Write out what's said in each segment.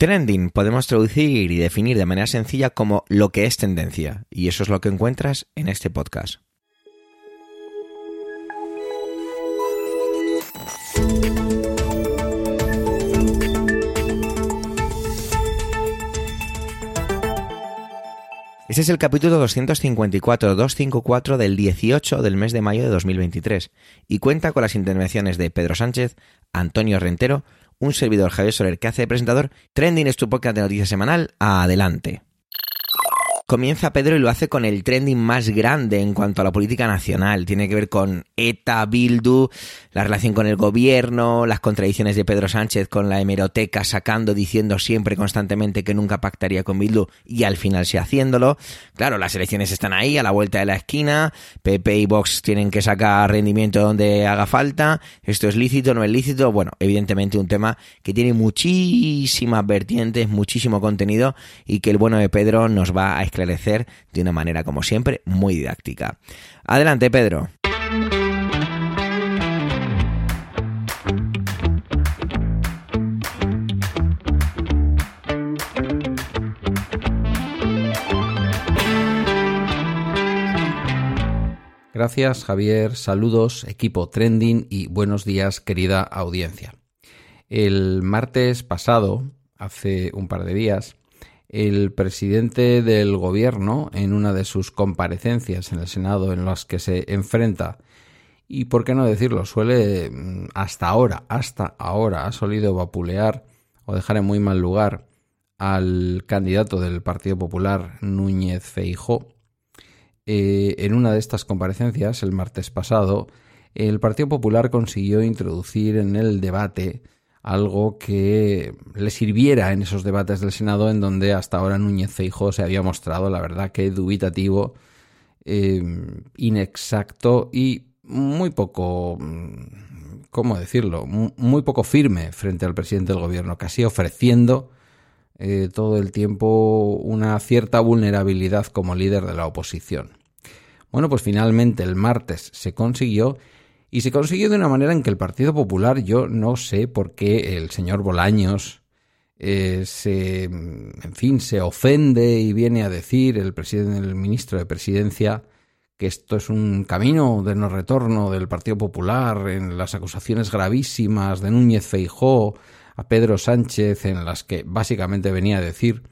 Trending podemos traducir y definir de manera sencilla como lo que es tendencia, y eso es lo que encuentras en este podcast. Este es el capítulo 254-254 del 18 del mes de mayo de 2023 y cuenta con las intervenciones de Pedro Sánchez, Antonio Rentero, un servidor Javier Soler que hace de presentador. Trending es tu podcast de noticias semanal. Adelante. Comienza Pedro y lo hace con el trending más grande en cuanto a la política nacional. Tiene que ver con ETA, Bildu, la relación con el gobierno, las contradicciones de Pedro Sánchez con la hemeroteca sacando, diciendo siempre constantemente que nunca pactaría con Bildu y al final sí haciéndolo. Claro, las elecciones están ahí, a la vuelta de la esquina. PP y Vox tienen que sacar rendimiento donde haga falta. Esto es lícito, no es lícito. Bueno, evidentemente un tema que tiene muchísimas vertientes, muchísimo contenido y que el bueno de Pedro nos va a de una manera, como siempre, muy didáctica. Adelante, Pedro. Gracias Javier, saludos equipo trending y buenos días querida audiencia. El martes pasado, hace un par de días, el presidente del gobierno, en una de sus comparecencias en el Senado en las que se enfrenta, y por qué no decirlo, suele mm, hasta ahora, hasta ahora ha solido vapulear o dejar en muy mal lugar al candidato del Partido Popular, Núñez Feijó. Eh, en una de estas comparecencias, el martes pasado, el Partido Popular consiguió introducir en el debate algo que le sirviera en esos debates del Senado en donde hasta ahora Núñez Feijóo se había mostrado, la verdad, que dubitativo, eh, inexacto y muy poco, ¿cómo decirlo?, muy poco firme frente al presidente del gobierno, casi ofreciendo eh, todo el tiempo una cierta vulnerabilidad como líder de la oposición. Bueno, pues finalmente el martes se consiguió y se consiguió de una manera en que el Partido Popular, yo no sé por qué el señor Bolaños eh, se, en fin, se ofende y viene a decir el el ministro de Presidencia, que esto es un camino de no retorno del Partido Popular en las acusaciones gravísimas de Núñez Feijó a Pedro Sánchez, en las que básicamente venía a decir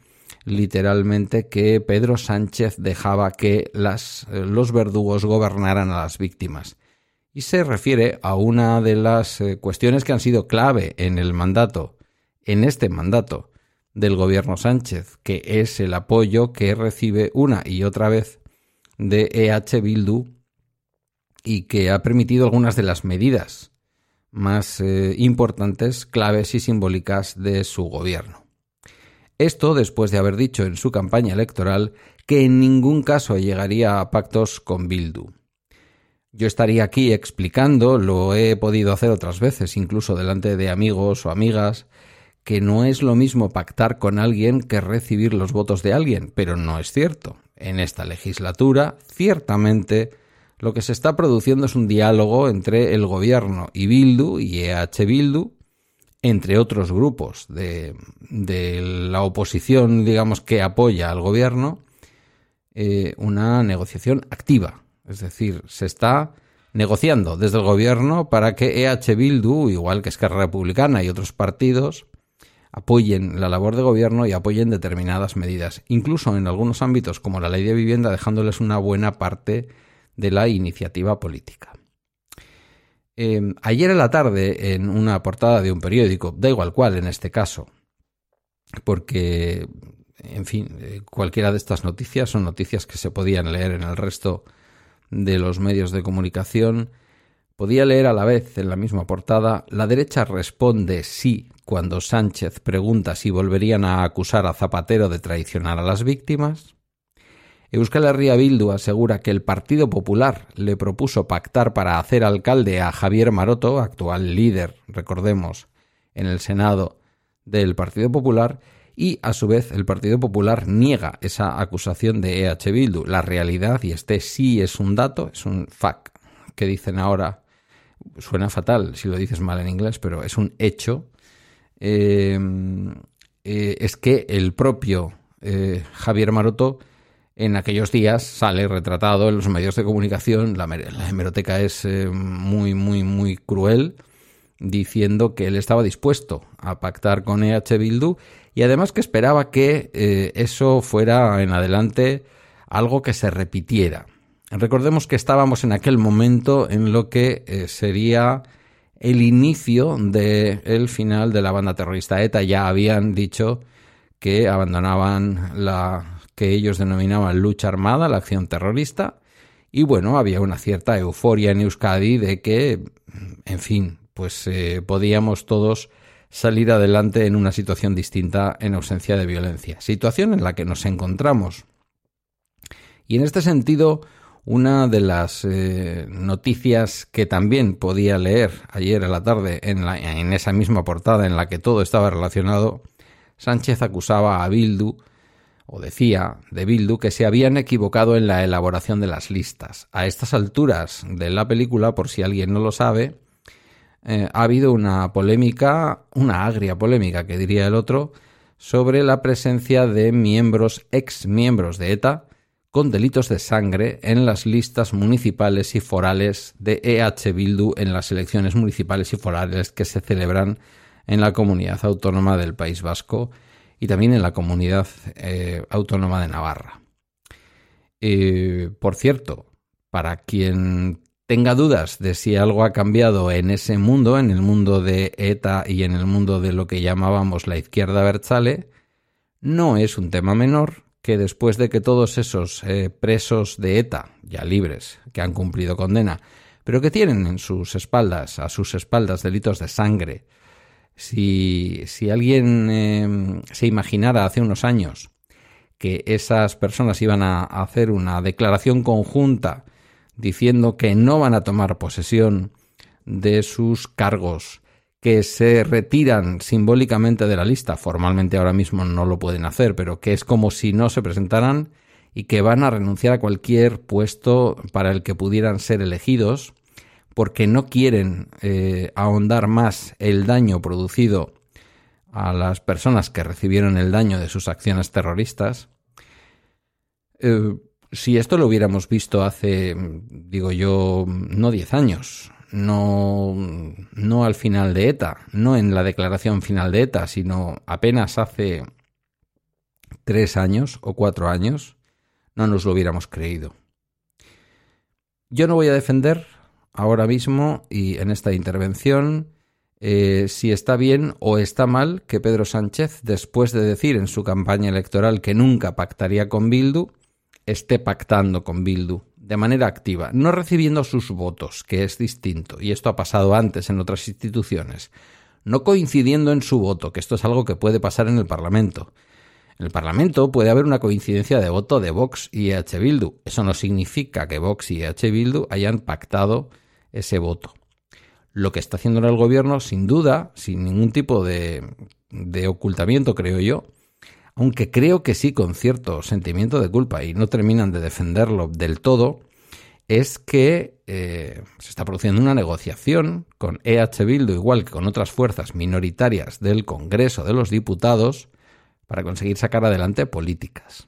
literalmente que Pedro Sánchez dejaba que las, eh, los verdugos gobernaran a las víctimas y se refiere a una de las eh, cuestiones que han sido clave en el mandato, en este mandato del gobierno Sánchez, que es el apoyo que recibe una y otra vez de EH Bildu y que ha permitido algunas de las medidas más eh, importantes, claves y simbólicas de su gobierno. Esto después de haber dicho en su campaña electoral que en ningún caso llegaría a pactos con Bildu. Yo estaría aquí explicando, lo he podido hacer otras veces, incluso delante de amigos o amigas, que no es lo mismo pactar con alguien que recibir los votos de alguien, pero no es cierto. En esta legislatura, ciertamente, lo que se está produciendo es un diálogo entre el gobierno y Bildu y EH Bildu, entre otros grupos de, la oposición, digamos, que apoya al gobierno, eh, una negociación activa es decir, se está negociando desde el gobierno para que EH Bildu, igual que Esquerra Republicana y otros partidos, apoyen la labor de gobierno y apoyen determinadas medidas, incluso en algunos ámbitos como la ley de vivienda, dejándoles una buena parte de la iniciativa política. Em, ayer en la tarde, en una portada de un periódico, da igual cuál en este caso, porque, en fin, eh, cualquiera de estas noticias son noticias que se podían leer en el resto los medios de comunicación, podía leer a la vez en la misma portada La derecha responde sí cuando Sánchez pregunta si volverían a acusar a Zapatero de traicionar a las víctimas. Euskal Herria Bildu asegura que el Partido Popular le propuso pactar para hacer alcalde a Javier Maroto, actual líder, recordemos, en el Senado del Partido Popular, y a su vez el Partido Popular niega esa acusación de EH Bildu. La realidad, y este sí es un dato, es un fact que dicen ahora, suena fatal si lo dices mal en inglés, pero es un hecho, eh, eh, es que el propio eh, Javier Maroto en aquellos días sale retratado en los medios de comunicación, la, hemeroteca es muy, muy, muy cruel, diciendo que él estaba dispuesto a pactar con EH Bildu y además que esperaba que eso fuera en adelante algo que se repitiera. Recordemos que estábamos en aquel momento en lo que sería el inicio del final de la banda terrorista ETA. Ya habían dicho que abandonaban la que ellos denominaban lucha armada, la acción terrorista, y bueno, había una cierta euforia en Euskadi de que, en fin, pues eh, podíamos todos salir adelante en una situación distinta en ausencia de violencia, situación en la que nos encontramos. Y en este sentido, una de las eh, noticias que también podía leer ayer a la tarde en, en esa misma portada en la que todo estaba relacionado, Sánchez acusaba a Bildu, o decía de Bildu, que se habían equivocado en la elaboración de las listas. A estas alturas de la película, por si alguien no lo sabe, eh, ha habido una polémica, una agria polémica, que diría el otro, sobre la presencia de miembros, ex miembros de ETA, con delitos de sangre en las listas municipales y forales de EH Bildu en las elecciones municipales y forales que se celebran en la comunidad autónoma del País Vasco y también en la comunidad eh, autónoma de Navarra. Eh, por cierto, para quien tenga dudas de si algo ha cambiado en ese mundo, en el mundo de ETA y en el mundo de lo que llamábamos la izquierda Berzale, no es un tema menor que después de que todos esos eh, presos de ETA, ya libres, que han cumplido condena, pero que tienen en sus espaldas, a sus espaldas, delitos de sangre, si, si alguien em, se imaginara hace unos años que esas personas iban a hacer una declaración conjunta diciendo que no van a tomar posesión de sus cargos que se retiran simbólicamente de la lista, formalmente ahora mismo no lo pueden hacer, pero que es como si no se presentaran y que van a renunciar a cualquier puesto para el que pudieran ser elegidos, porque no quieren eh, ahondar más el daño producido a las personas que recibieron el daño de sus acciones terroristas. Eh, si esto lo hubiéramos visto hace, digo yo, no 10 años, no, no al final de ETA, no en la declaración final de ETA, sino apenas hace tres años o cuatro años, no nos lo hubiéramos creído. Yo no voy a defender ahora mismo y en esta intervención eh, si está bien o está mal que Pedro Sánchez, después de decir en su campaña electoral que nunca pactaría con Bildu, esté pactando con Bildu de manera activa, no recibiendo sus votos, que es distinto, y esto ha pasado antes en otras instituciones, no coincidiendo en su voto, que esto es algo que puede pasar en el Parlamento. En el Parlamento puede haber una coincidencia de voto de Vox y EH Bildu. Eso no significa que Vox y EH Bildu hayan pactado ese voto. Lo que está haciendo el gobierno, sin duda, sin ningún tipo de, de ocultamiento, creo yo, aunque creo que sí con cierto sentimiento de culpa y no terminan de defenderlo del todo, es que eh, se está produciendo una negociación con EH Bildu, igual que con otras fuerzas minoritarias del Congreso de los Diputados, para conseguir sacar adelante políticas.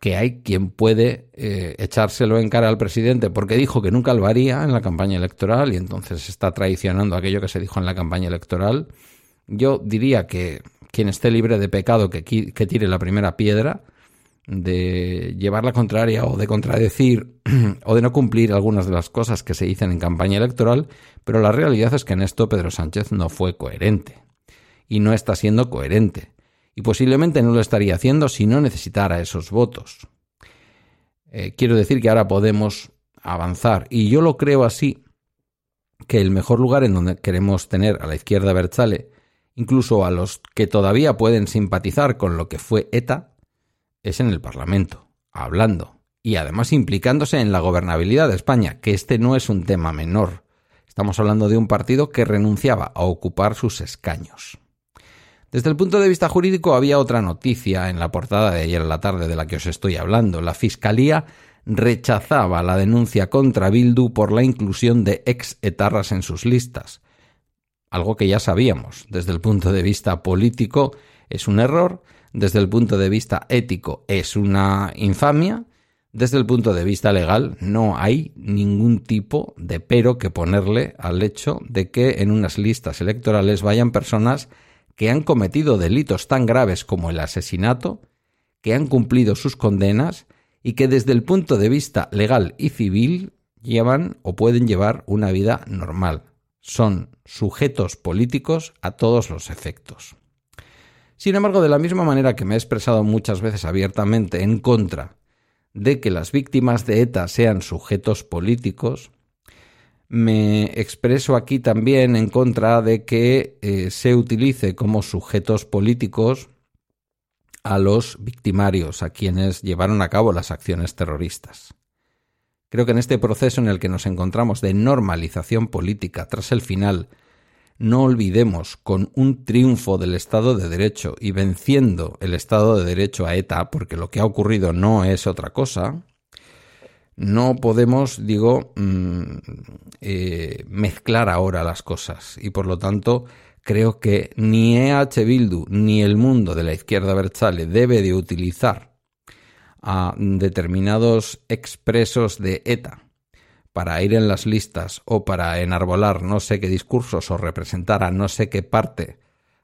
Que hay quien puede eh, echárselo en cara al presidente porque dijo que nunca lo haría en la campaña electoral y entonces está traicionando aquello que se dijo en la campaña electoral. Yo diría que quien esté libre de pecado que, tire la primera piedra, de llevar la contraria o de contradecir o de no cumplir algunas de las cosas que se dicen en campaña electoral, pero la realidad es que en esto Pedro Sánchez no fue coherente y no está siendo coherente y posiblemente no lo estaría haciendo si no necesitara esos votos. Eh, quiero decir que ahora podemos avanzar y yo lo creo así que el mejor lugar en donde queremos tener a la izquierda Berzale incluso a los que todavía pueden simpatizar con lo que fue ETA, es en el Parlamento, hablando y además implicándose en la gobernabilidad de España, que este no es un tema menor. Estamos hablando de un partido que renunciaba a ocupar sus escaños. Desde el punto de vista jurídico había otra noticia en la portada de ayer a la tarde de la que os estoy hablando. La Fiscalía rechazaba la denuncia contra Bildu por la inclusión de ex etarras en sus listas. Algo que ya sabíamos. Desde el punto de vista político es un error, desde el punto de vista ético es una infamia, desde el punto de vista legal no hay ningún tipo de pero que ponerle al hecho de que en unas listas electorales vayan personas que han cometido delitos tan graves como el asesinato, que han cumplido sus condenas y que desde el punto de vista legal y civil llevan o pueden llevar una vida normal. Son sujetos políticos a todos los efectos. Sin embargo, de la misma manera que me he expresado muchas veces abiertamente en contra de que las víctimas de ETA sean sujetos políticos, me expreso aquí también en contra de que eh, se utilice como sujetos políticos a los victimarios, a quienes llevaron a cabo las acciones terroristas. Creo que en este proceso en el que nos encontramos de normalización política tras el final, no olvidemos con un triunfo del Estado de Derecho y venciendo el Estado de Derecho a ETA, porque lo que ha ocurrido no es otra cosa, no podemos, digo, mm, eh, mezclar ahora las cosas. Y por lo tanto creo que ni EH Bildu ni el mundo de la izquierda Berchale debe de utilizar a determinados expresos de ETA para ir en las listas o para enarbolar no sé qué discursos o representar a no sé qué parte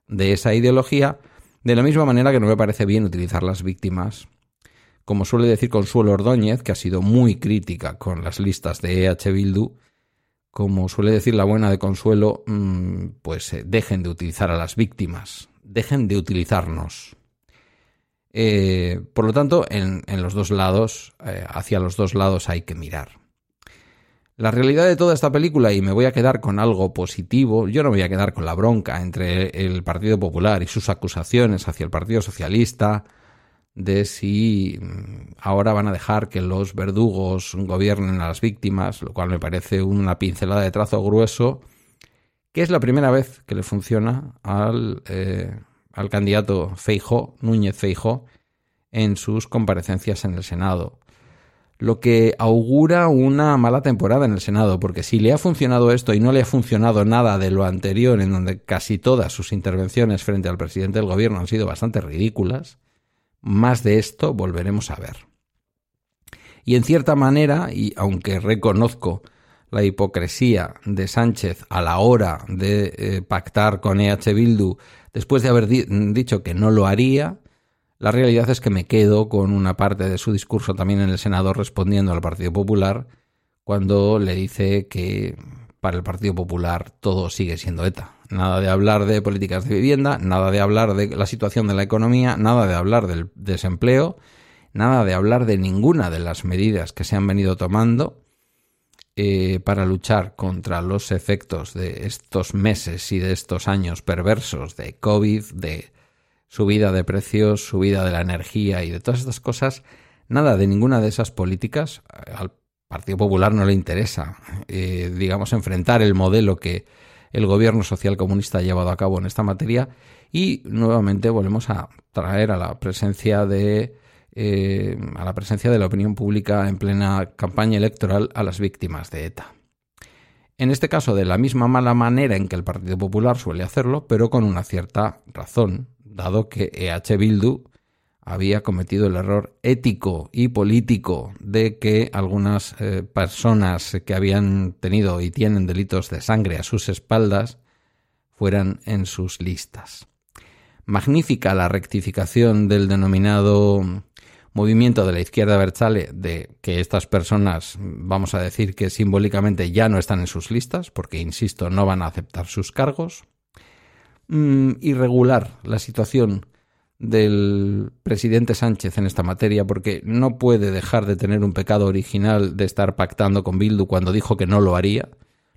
de esa ideología, de la misma manera que no me parece bien utilizar las víctimas como suele decir Consuelo Ordóñez, que ha sido muy crítica con las listas de EH Bildu, como suele decir la buena de Consuelo, mm, pues eh, dejen de utilizar a las víctimas, dejen de utilizarnos. Eh, por lo tanto, en, los dos lados, eh, hacia los dos lados hay que mirar. La realidad de toda esta película, y me voy a quedar con algo positivo, yo no me voy a quedar con la bronca entre el Partido Popular y sus acusaciones hacia el Partido Socialista, de si mm, ahora van a dejar que los verdugos gobiernen a las víctimas, lo cual me parece una pincelada de trazo grueso, que es la primera vez que le funciona al, eh, al candidato Feijo, Núñez Feijo, en sus comparecencias en el Senado. Lo que augura una mala temporada en el Senado, porque si le ha funcionado esto y no le ha funcionado nada de lo anterior, en donde casi todas sus intervenciones frente al presidente del gobierno han sido bastante ridículas, más de esto volveremos a ver. Y en cierta manera, y aunque reconozco la hipocresía de Sánchez a la hora de eh, pactar con EH Bildu, después de haber dicho que no lo haría, la realidad es que me quedo con una parte de su discurso también en el Senado respondiendo al Partido Popular cuando le dice que para el Partido Popular todo sigue siendo ETA. Nada de hablar de políticas de vivienda, nada de hablar de la situación de la economía, nada de hablar del desempleo, nada de hablar de ninguna de las medidas que se han venido tomando eh, para luchar contra los efectos de estos meses y de estos años perversos de COVID, de subida de precios, subida de la energía y de todas estas cosas. Nada de ninguna de esas políticas. Al Partido Popular no le interesa, eh, digamos, enfrentar el modelo que el gobierno social comunista ha llevado a cabo en esta materia y nuevamente volvemos a traer a la presencia de eh, a la presencia de la opinión pública en plena campaña electoral a las víctimas de ETA. En este caso, de la misma mala manera en que el Partido Popular suele hacerlo, pero con una cierta razón, dado que EH Bildu había cometido el error ético y político de que algunas eh, personas que habían tenido y tienen delitos de sangre a sus espaldas fueran en sus listas. Magnífica la rectificación del denominado movimiento de la izquierda Berchale de que estas personas, vamos a decir que simbólicamente ya no están en sus listas, porque, insisto, no van a aceptar sus cargos. Mm, irregular la situación del presidente Sánchez en esta materia, porque no puede dejar de tener un pecado original de estar pactando con Bildu cuando dijo que no lo haría.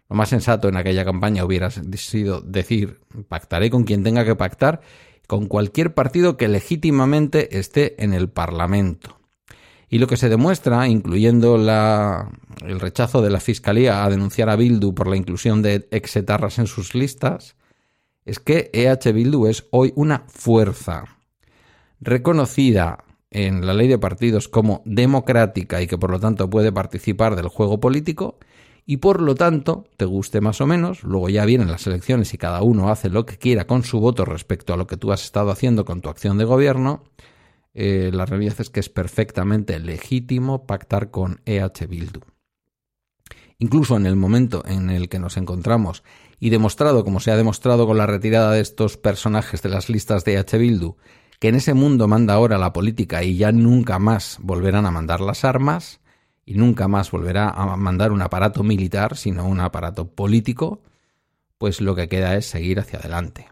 Lo más sensato en aquella campaña hubiera sido decir pactaré con quien tenga que pactar, con cualquier partido que legítimamente esté en el Parlamento. Y lo que se demuestra, incluyendo la, el rechazo de la Fiscalía a denunciar a Bildu por la inclusión de exetarras en sus listas, es que EH Bildu es hoy una fuerza reconocida en la ley de partidos como democrática y que por lo tanto puede participar del juego político y por lo tanto, te guste más o menos, luego ya vienen las elecciones y cada uno hace lo que quiera con su voto respecto a lo que tú has estado haciendo con tu acción de gobierno, eh, la realidad es que es perfectamente legítimo pactar con EH Bildu. Incluso en el momento en el que nos encontramos y demostrado, como se ha demostrado con la retirada de estos personajes de las listas de EH Bildu, que en ese mundo manda ahora la política y ya nunca más volverán a mandar las armas, y nunca más volverá a mandar un aparato militar, sino un aparato político, pues lo que queda es seguir hacia adelante.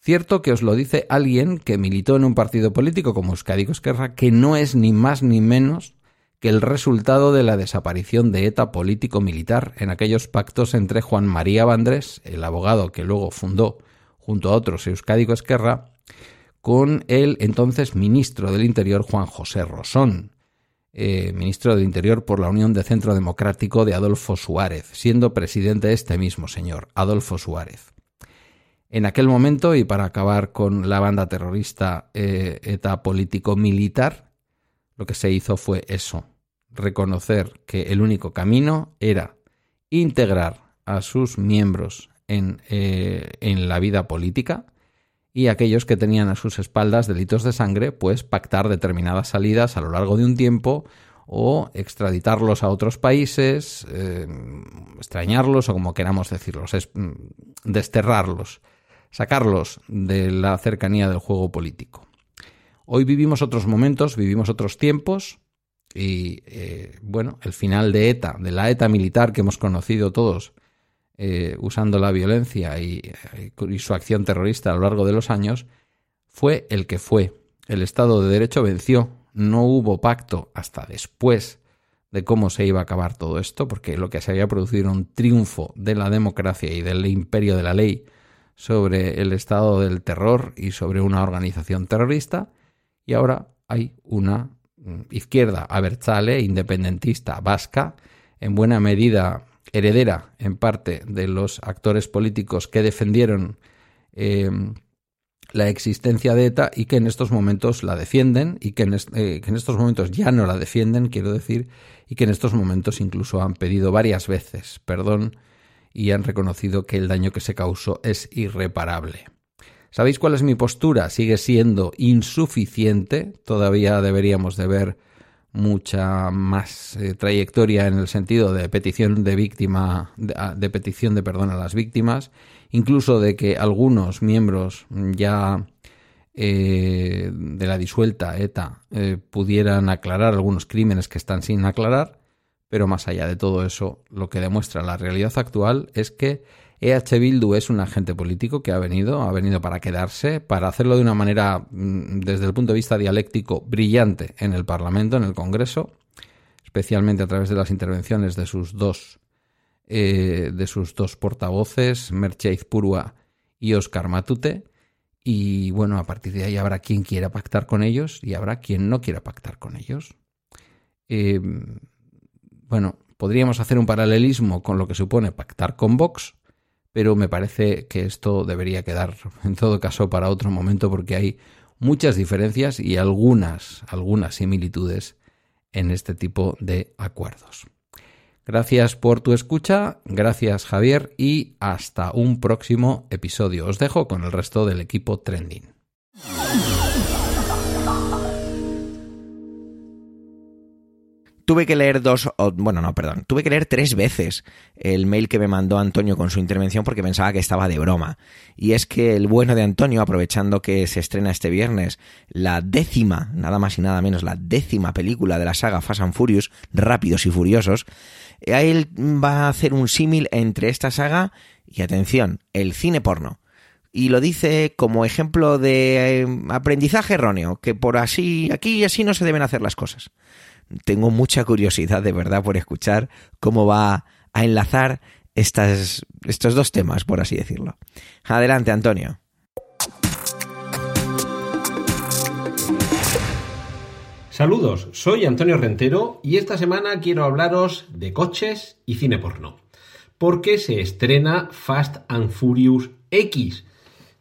Cierto que os lo dice alguien que militó en un partido político como Euskadi Esquerra, que no es ni más ni menos que el resultado de la desaparición de ETA político-militar en aquellos pactos entre Juan María Vandrés, el abogado que luego fundó junto a otros Euskadi Esquerra, con el entonces ministro del Interior Juan José Rosón, eh, ministro del Interior por la Unión de Centro Democrático de Adolfo Suárez, siendo presidente este mismo señor, Adolfo Suárez. En aquel momento, y para acabar con la banda terrorista eh, ETA político-militar, lo que se hizo fue eso, reconocer que el único camino era integrar a sus miembros en, eh, en la vida política, y aquellos que tenían a sus espaldas delitos de sangre, pues pactar determinadas salidas a lo largo de un tiempo o extraditarlos a otros países, eh, extrañarlos o como queramos decirlos, mm, desterrarlos, sacarlos de la cercanía del juego político. Hoy vivimos otros momentos, vivimos otros tiempos y eh, bueno, el final de ETA, de la ETA militar que hemos conocido todos, eh, usando la violencia y, su acción terrorista a lo largo de los años, fue el que fue. El Estado de Derecho venció. No hubo pacto hasta después de cómo se iba a acabar todo esto, porque lo que se había producido era un triunfo de la democracia y del imperio de la ley sobre el estado del terror y sobre una organización terrorista, y ahora hay una mm, izquierda abertzale, independentista, vasca, en buena medida heredera en parte de los actores políticos que defendieron eh, la existencia de ETA y que en estos momentos la defienden y que en, eh, que en, estos momentos ya no la defienden, quiero decir, y que en estos momentos incluso han pedido varias veces perdón y han reconocido que el daño que se causó es irreparable. ¿Sabéis cuál es mi postura? Sigue siendo insuficiente, todavía deberíamos de ver mucha más eh, trayectoria en el sentido de petición de víctima ah, de, petición de perdón a las víctimas incluso de que algunos miembros ya eh, de la disuelta ETA eh, pudieran aclarar algunos crímenes que están sin aclarar pero más allá de todo eso lo que demuestra la realidad actual es que EH Bildu es un agente político que ha venido, ha venido para quedarse, para hacerlo de una manera, mm, desde el punto de vista dialéctico, brillante en el Parlamento, en el Congreso, especialmente a través de las intervenciones de sus dos, eh, de sus dos portavoces, Mercheiz Purua y Oscar Matute. Y bueno, a partir de ahí habrá quien quiera pactar con ellos y habrá quien no quiera pactar con ellos. Eh, bueno, podríamos hacer un paralelismo con lo que supone pactar con Vox, pero me parece que esto debería quedar en todo caso para otro momento porque hay muchas diferencias y algunas, algunas similitudes en este tipo de acuerdos. Gracias por tu escucha, gracias Javier y hasta un próximo episodio. Os dejo con el resto del equipo Trending. Tuve que leer dos, bueno, no, perdón, tuve que leer tres veces el mail que me mandó Antonio con su intervención porque pensaba que estaba de broma. Y es que el bueno de Antonio, aprovechando que se estrena este viernes la décima, nada más y nada menos, la décima película de la saga Fast and Furious, Rápidos y Furiosos, a él va a hacer un símil entre esta saga y, atención, el cine porno y lo dice como ejemplo de eh, aprendizaje erróneo, que por así, aquí y así no se deben hacer las cosas tengo mucha curiosidad de verdad por escuchar cómo va a enlazar estas, estos dos temas, por así decirlo. Adelante, Antonio. Saludos, soy Antonio Rentero y esta semana quiero hablaros de coches y cine porno. Porque se estrena Fast and Furious X.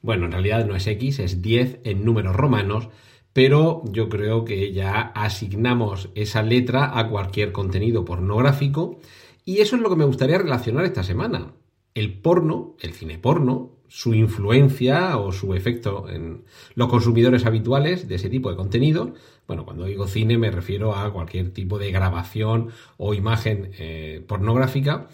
Bueno, en realidad no es X, es 10 en números romanos, pero yo creo que ya asignamos esa letra a cualquier contenido pornográfico Y eso es lo que me gustaría relacionar esta semana. El porno, el cine porno, su influencia o su efecto en los consumidores habituales de ese tipo de contenido. Bueno, cuando digo cine me refiero a cualquier tipo de grabación o imagen eh, pornográfica.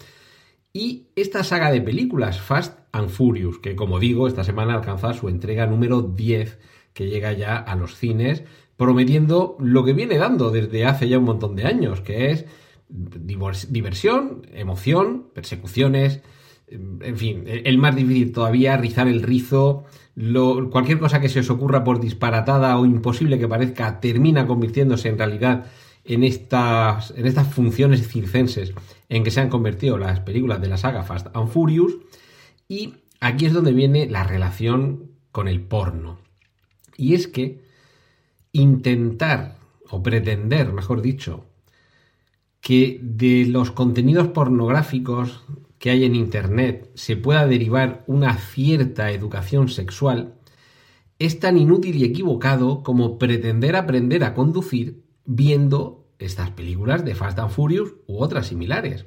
Y esta saga de películas, Fast and Furious, que como digo, esta semana alcanza su entrega número 10, que llega ya a los cines, prometiendo lo que viene dando desde hace ya un montón de años, que es diversión, emoción, persecuciones, en fin, el más difícil todavía, rizar el rizo, cualquier cosa que se os ocurra por disparatada o imposible que parezca, termina convirtiéndose en realidad en estas, en estas funciones circenses en que se han convertido las películas de la saga Fast and Furious. Y aquí es donde viene la relación con el porno. Y es que intentar, o pretender, mejor dicho, que de los contenidos pornográficos que hay en Internet se pueda derivar una cierta educación sexual, es tan inútil y equivocado como pretender aprender a conducir viendo estas películas de Fast and Furious u otras similares.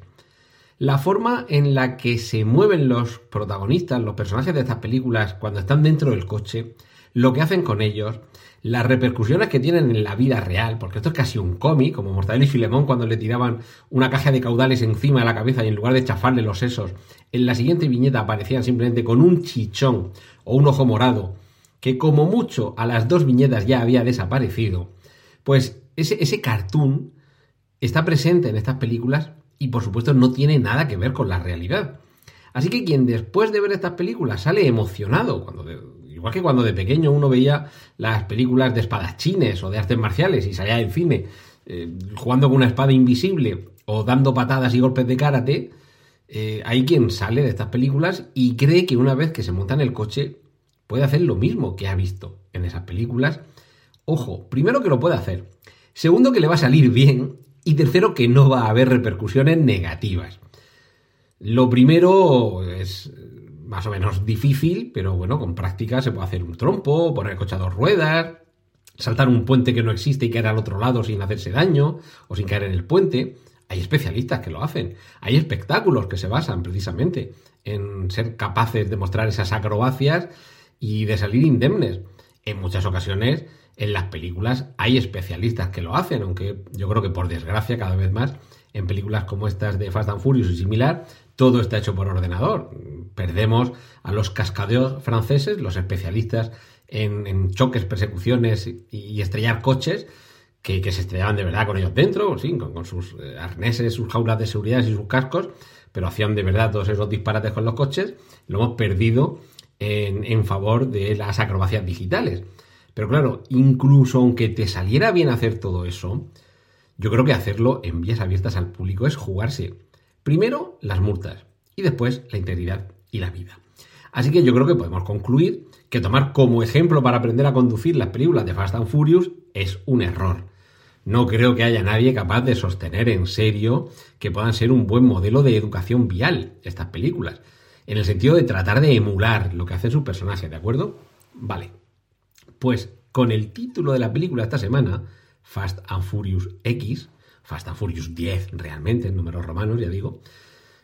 La forma en la que se mueven los protagonistas, los personajes de estas películas cuando están dentro del coche, lo que hacen con ellos, las repercusiones que tienen en la vida real, porque esto es casi un cómic, como Mortadelo y Filemón cuando le tiraban una caja de caudales encima de la cabeza y en lugar de chafarle los sesos, en la siguiente viñeta aparecían simplemente con un chichón o un ojo morado, que como mucho a las dos viñetas ya había desaparecido, pues ese, ese cartoon está presente en estas películas y por supuesto no tiene nada que ver con la realidad. Así que quien después de ver estas películas sale emocionado, cuando Igual que cuando de pequeño uno veía las películas de espadachines o de artes marciales y salía del cine eh, jugando con una espada invisible o dando patadas y golpes de karate, eh, hay quien sale de estas películas y cree que una vez que se monta en el coche puede hacer lo mismo que ha visto en esas películas. Ojo, primero que lo puede hacer, segundo que le va a salir bien y tercero que no va a haber repercusiones negativas. Lo primero es más o menos difícil, pero bueno, con práctica se puede hacer un trompo, poner el coche a dos ruedas, saltar un puente que no existe y caer al otro lado sin hacerse daño o sin caer en el puente. Hay especialistas que lo hacen. Hay espectáculos que se basan precisamente en ser capaces de mostrar esas acrobacias y de salir indemnes. En muchas ocasiones, en las películas hay especialistas que lo hacen, aunque yo creo que por desgracia cada vez más en películas como estas de Fast and Furious y similar, todo está hecho por ordenador. Perdemos a los cascadeos franceses, los especialistas en, choques, persecuciones y, estrellar coches, que, se estrellaban de verdad con ellos dentro, con, sus eh, arneses, sus jaulas de seguridad y sus cascos, pero hacían de verdad todos esos disparates con los coches. Lo hemos perdido en favor de las acrobacias digitales. Pero claro, incluso aunque te saliera bien hacer todo eso, yo creo que hacerlo en vías abiertas al público es jugarse primero las multas y después la integridad y la vida. Así que yo creo que podemos concluir que tomar como ejemplo para aprender a conducir las películas de Fast and Furious es un error. No creo que haya nadie capaz de sostener en serio que puedan ser un buen modelo de educación vial estas películas, en el sentido de tratar de emular lo que hacen sus personajes, ¿de acuerdo? Vale. Pues con el título de la película esta semana, Fast and Furious X, Fast and Furious 10 realmente, en números romanos, ya digo,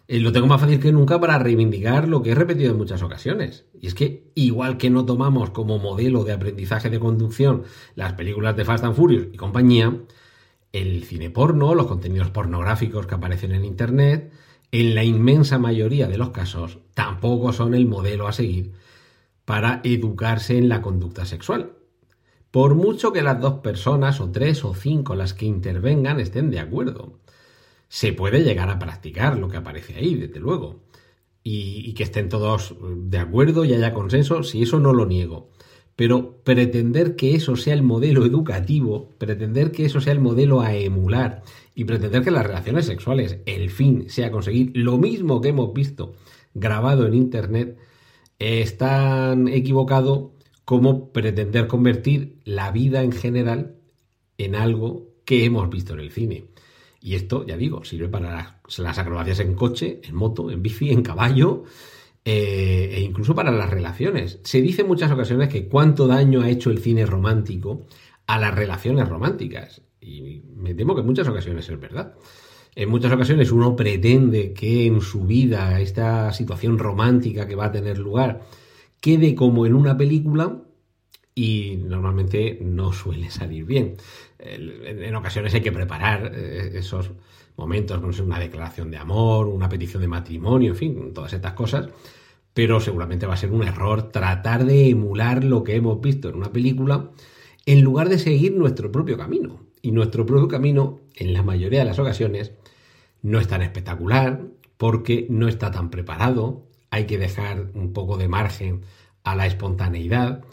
eh, lo tengo más fácil que nunca para reivindicar lo que he repetido en muchas ocasiones. Y es que, igual que no tomamos como modelo de aprendizaje de conducción las películas de Fast and Furious y compañía, el cine porno, los contenidos pornográficos que aparecen en Internet, en la inmensa mayoría de los casos, tampoco son el modelo a seguir para educarse en la conducta sexual. Por mucho que las dos personas, o tres o cinco las que intervengan, estén de acuerdo. Se puede llegar a practicar lo que aparece ahí, desde luego. Y, que estén todos de acuerdo y haya consenso, si eso no lo niego. Pero pretender que eso sea el modelo educativo, pretender que eso sea el modelo a emular y pretender que las relaciones sexuales, el fin sea conseguir lo mismo que hemos visto grabado en Internet, es tan equivocado como pretender convertir la vida en general en algo que hemos visto en el cine. Y esto, ya digo, sirve para las, acrobacias en coche, en moto, en bici, en caballo, eh, e incluso para las relaciones. Se dice en muchas ocasiones que cuánto daño ha hecho el cine romántico a las relaciones románticas. Y me temo que en muchas ocasiones es verdad. En muchas ocasiones uno pretende que en su vida esta situación romántica que va a tener lugar quede como en una película y normalmente no suele salir bien. En ocasiones hay que preparar eh, esos momentos, como una declaración de amor, una petición de matrimonio, en fin, todas estas cosas, pero seguramente va a ser un error tratar de emular lo que hemos visto en una película en lugar de seguir nuestro propio camino. Y nuestro propio camino, en la mayoría de las ocasiones, no es tan espectacular porque no está tan preparado, hay que dejar un poco de margen a la espontaneidad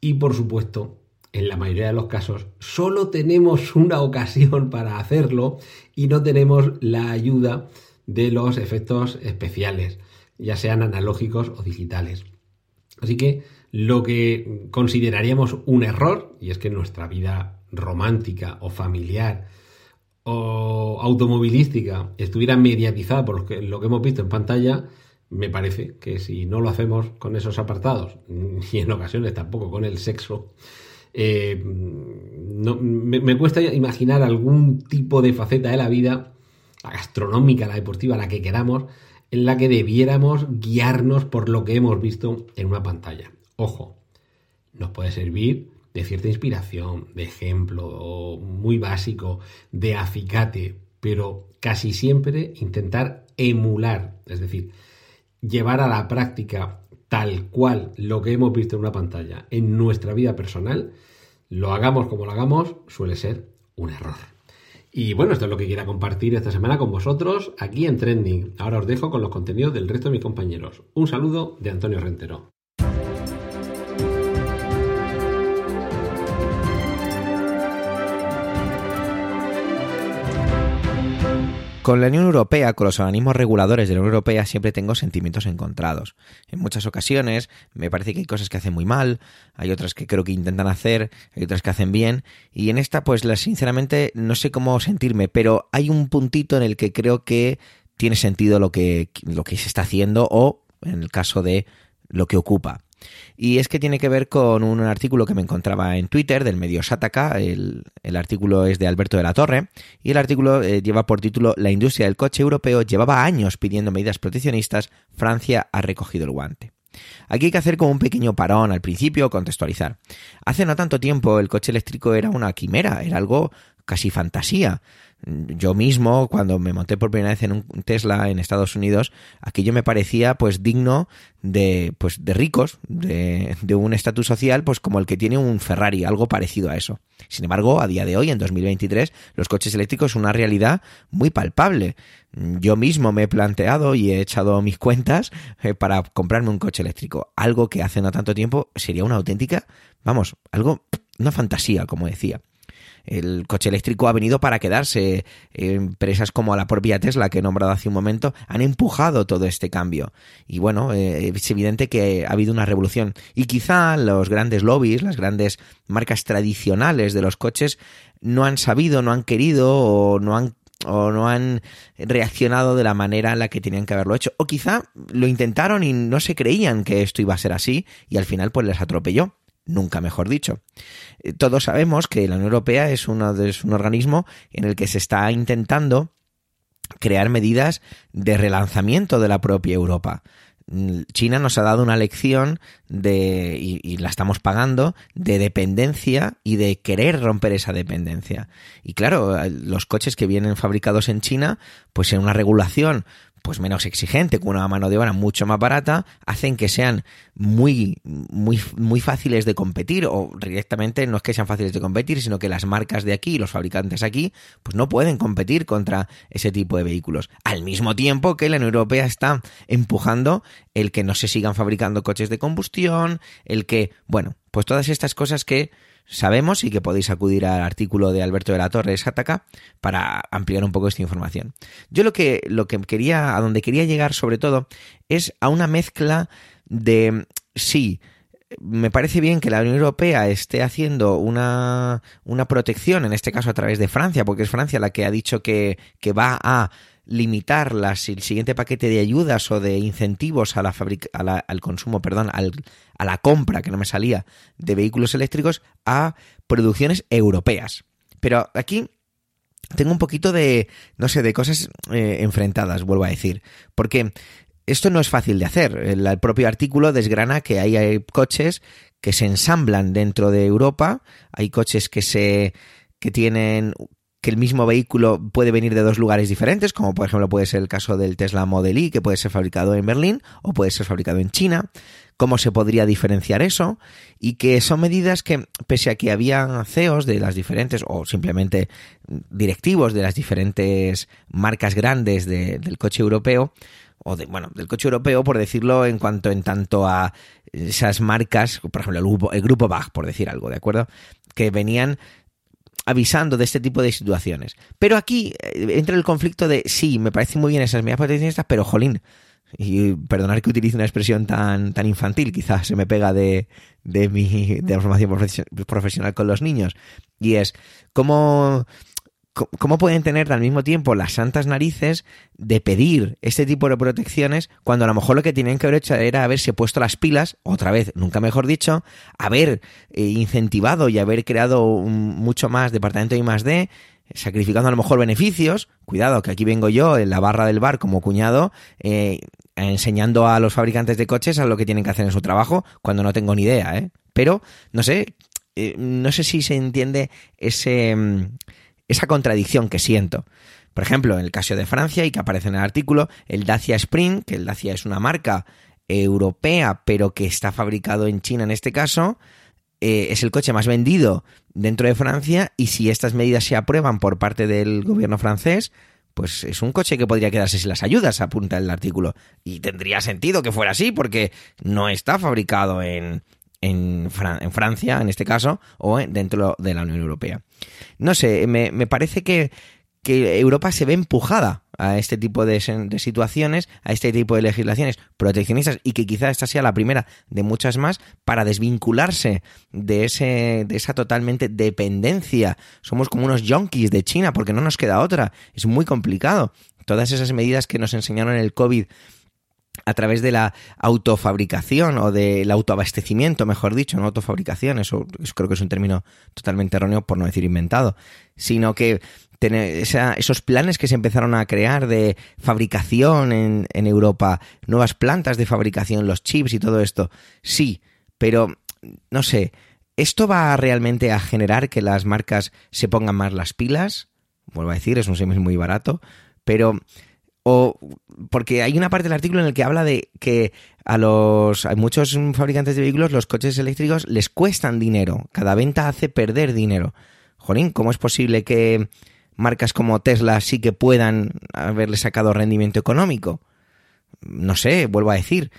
y por supuesto, en la mayoría de los casos, solo tenemos una ocasión para hacerlo y no tenemos la ayuda de los efectos especiales, ya sean analógicos o digitales. Así que lo que consideraríamos un error, y es que nuestra vida romántica o familiar o automovilística estuviera mediatizada por lo que, hemos visto en pantalla, me parece que si no lo hacemos con esos apartados, y en ocasiones tampoco con el sexo, eh, me, cuesta imaginar algún tipo de faceta de la vida, la gastronómica, la deportiva, la que queramos, en la que debiéramos guiarnos por lo que hemos visto en una pantalla. Ojo, nos puede servir de cierta inspiración, de ejemplo muy básico, de acicate, pero casi siempre intentar emular, es decir, llevar a la práctica tal cual lo que hemos visto en una pantalla en nuestra vida personal, lo hagamos como lo hagamos, suele ser un error. Y bueno, esto es lo que quiera compartir esta semana con vosotros aquí en Trending. Ahora os dejo con los contenidos del resto de mis compañeros. Un saludo de Antonio Rentero. Con la Unión Europea, con los organismos reguladores de la Unión Europea, siempre tengo sentimientos encontrados. En muchas ocasiones me parece que hay cosas que hacen muy mal, hay otras que creo que intentan hacer, hay otras que hacen bien, y en esta, pues sinceramente no sé cómo sentirme, pero hay un puntito en el que creo que tiene sentido lo que, lo que se está haciendo o, en el caso de lo que ocupa. Y es que tiene que ver con un artículo que me encontraba en Twitter del medio Sataka. El, artículo es de Alberto de la Torre y el artículo eh, lleva por título La industria del coche europeo llevaba años pidiendo medidas proteccionistas. Francia ha recogido el guante. Aquí hay que hacer como un pequeño parón al principio, contextualizar. Hace no tanto tiempo el coche eléctrico era una quimera, era algo casi fantasía yo mismo, cuando me monté por primera vez en un Tesla en Estados Unidos, aquello me parecía pues digno de, pues, de ricos, de, de un estatus social, pues como el que tiene un Ferrari, algo parecido a eso. Sin embargo, a día de hoy, en 2023, los coches eléctricos son una realidad muy palpable. Yo mismo me he planteado y he echado mis cuentas eh, para comprarme un coche eléctrico. Algo que hace no tanto tiempo sería una auténtica, vamos, algo, una fantasía, como decía el coche eléctrico ha venido para quedarse. Empresas como la propia Tesla, que he nombrado hace un momento, han empujado todo este cambio. Y bueno, eh, es evidente que ha habido una revolución. Y quizá los grandes lobbies, las grandes marcas tradicionales de los coches, no han sabido, no han querido o no han o no han reaccionado de la manera en la que tenían que haberlo hecho. O quizá lo intentaron y no se creían que esto iba a ser así y al final pues les atropelló nunca mejor dicho. Eh, todos sabemos que la Unión Europea es, de, un organismo en el que se está intentando crear medidas de relanzamiento de la propia Europa. Mm, China nos ha dado una lección de, y, y, la estamos pagando, de dependencia y de querer romper esa dependencia. Y claro, los coches que vienen fabricados en China, pues en una regulación pues menos exigente, con una mano de obra mucho más barata, hacen que sean muy, muy, muy fáciles de competir, o directamente no es que sean fáciles de competir, sino que las marcas de aquí, los fabricantes aquí, pues no pueden competir contra ese tipo de vehículos. Al mismo tiempo que la Unión Europea está empujando el que no se sigan fabricando coches de combustión, el que, bueno, pues todas estas cosas que sabemos y que podéis acudir al artículo de Alberto de la Torre Sataka para ampliar un poco esta información. Yo lo que, lo que quería, a donde quería llegar sobre todo, es a una mezcla de, sí, me parece bien que la Unión Europea esté haciendo una, una protección, en este caso a través de Francia, porque es Francia la que ha dicho que, que va a limitar las, el siguiente paquete de ayudas o de incentivos a la al consumo, perdón, a la compra, que no me salía, de vehículos eléctricos a producciones europeas. Pero aquí tengo un poquito de, no sé, de cosas eh, enfrentadas, vuelvo a decir. Porque esto no es fácil de hacer. El, propio artículo desgrana que hay, coches que se ensamblan dentro de Europa, hay coches que se que tienen que el mismo vehículo puede venir de dos lugares diferentes, como por ejemplo puede ser el caso del Tesla Model Y, que puede ser fabricado en Berlín o puede ser fabricado en China, cómo se podría diferenciar eso, y que son medidas que, pese a que había CEOs de las diferentes, o simplemente directivos de las diferentes marcas grandes del coche europeo, o de, bueno, del coche europeo, por decirlo, en cuanto en tanto a esas marcas, por ejemplo, el grupo, el grupo BAG, por decir algo, ¿de acuerdo? Que venían avisando de este tipo de situaciones. Pero aquí eh, entra el conflicto de, sí, me parecen muy bien esas medidas proteccionistas, pero jolín, y perdonar que utilice una expresión tan, tan infantil, quizás se me pega de, de mi de la formación profesional con los niños, y es, ¿cómo ¿Cómo pueden tener al mismo tiempo las santas narices de pedir este tipo de protecciones cuando a lo mejor lo que tenían que haber hecho era haberse puesto las pilas, otra vez, nunca mejor dicho, haber eh, incentivado y haber creado mucho más departamento I más D, sacrificando a lo mejor beneficios, cuidado que aquí vengo yo en la barra del bar como cuñado, eh, enseñando a los fabricantes de coches a lo que tienen que hacer en su trabajo cuando no tengo ni idea, ¿eh? Pero, no sé, eh, no sé si se entiende ese mm, esa contradicción que siento. Por ejemplo, en el caso de Francia, y que aparece en el artículo, el Dacia Spring, que el Dacia es una marca europea, pero que está fabricado en China en este caso, eh, es el coche más vendido dentro de Francia y si estas medidas se aprueban por parte del gobierno francés, pues es un coche que podría quedarse sin las ayudas, apunta el artículo. Y tendría sentido que fuera así, porque no está fabricado en, en, Francia, en este caso, o dentro de la Unión Europea. No sé, me, parece que, Europa se ve empujada a este tipo de, situaciones, a este tipo de legislaciones proteccionistas y que quizá esta sea la primera de muchas más para desvincularse de, ese, de esa totalmente dependencia. Somos como unos junkies de China porque no nos queda otra. Es muy complicado. Todas esas medidas que nos enseñaron en el COVID a través de la autofabricación o del autoabastecimiento, mejor dicho, no autofabricación, eso, creo que es un término totalmente erróneo por no decir inventado, sino que tener esos planes que se empezaron a crear de fabricación en, en Europa, nuevas plantas de fabricación, los chips y todo esto, sí, pero no sé, ¿esto va realmente a generar que las marcas se pongan más las pilas? Vuelvo a decir, es un semis muy barato, pero o porque hay una parte del artículo en el que habla de que a los a muchos fabricantes de vehículos los coches eléctricos les cuestan dinero, cada venta hace perder dinero. Jolín, ¿cómo es posible que marcas como Tesla sí que puedan haberle sacado rendimiento económico? No sé, vuelvo a decir,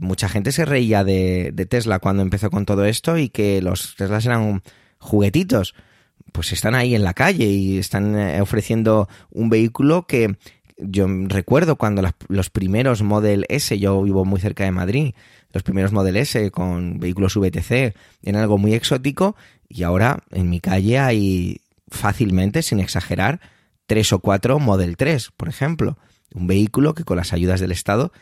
mucha gente se reía de, de Tesla cuando empezó con todo esto y que los Teslas eran juguetitos pues están ahí en la calle y están eh, ofreciendo un vehículo que yo recuerdo cuando los primeros Model S, yo vivo muy cerca de Madrid, los primeros Model S con vehículos VTC eran algo muy exótico y ahora en mi calle hay fácilmente, sin exagerar, tres o cuatro Model 3, por ejemplo. Un vehículo que con las ayudas del Estado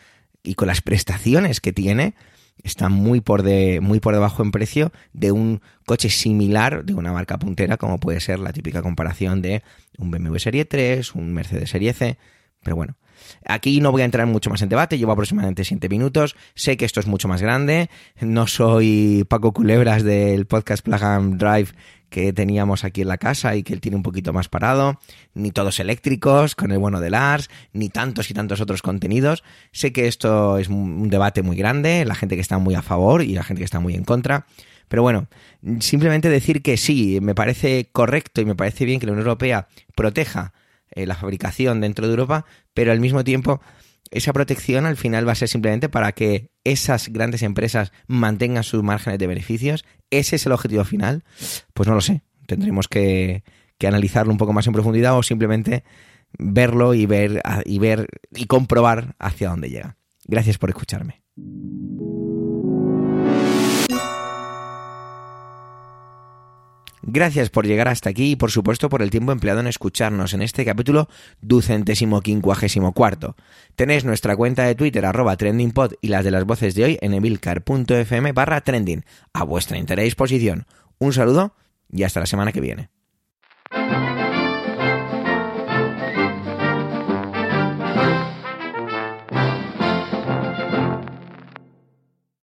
y con las prestaciones que tiene está muy por, de, muy por debajo en precio de un coche similar de una marca puntera como puede ser la típica comparación de un BMW Serie 3, un Mercedes Serie C pero bueno, aquí no voy a entrar mucho más en debate, llevo aproximadamente 7 minutos, sé que esto es mucho más grande, no soy Paco Culebras del podcast Plug Drive que teníamos aquí en la casa y que él tiene un poquito más parado, ni todos eléctricos con el bueno de Lars, ni tantos y tantos otros contenidos. Sé que esto es un debate muy grande, la gente que está muy a favor y la gente que está muy en contra. Pero bueno, simplemente decir que sí, me parece correcto y me parece bien que la Unión Europea proteja eh, la fabricación dentro de Europa, pero al mismo tiempo esa protección al final va a ser simplemente para que esas grandes empresas mantengan sus márgenes de beneficios. ¿Ese es el objetivo final? Pues no lo sé. Tendremos que, que analizarlo un poco más en profundidad o simplemente verlo y ver y ver y comprobar hacia dónde llega. Gracias por escucharme. Gracias por llegar hasta aquí y por supuesto por el tiempo empleado en escucharnos en este capítulo ducentésimo quincuagésimo cuarto. Tenéis nuestra cuenta de Twitter arroba trendingpod y las de las voces de hoy en emilcar.fm barra trending a vuestra entera disposición. Un saludo y hasta la semana que viene.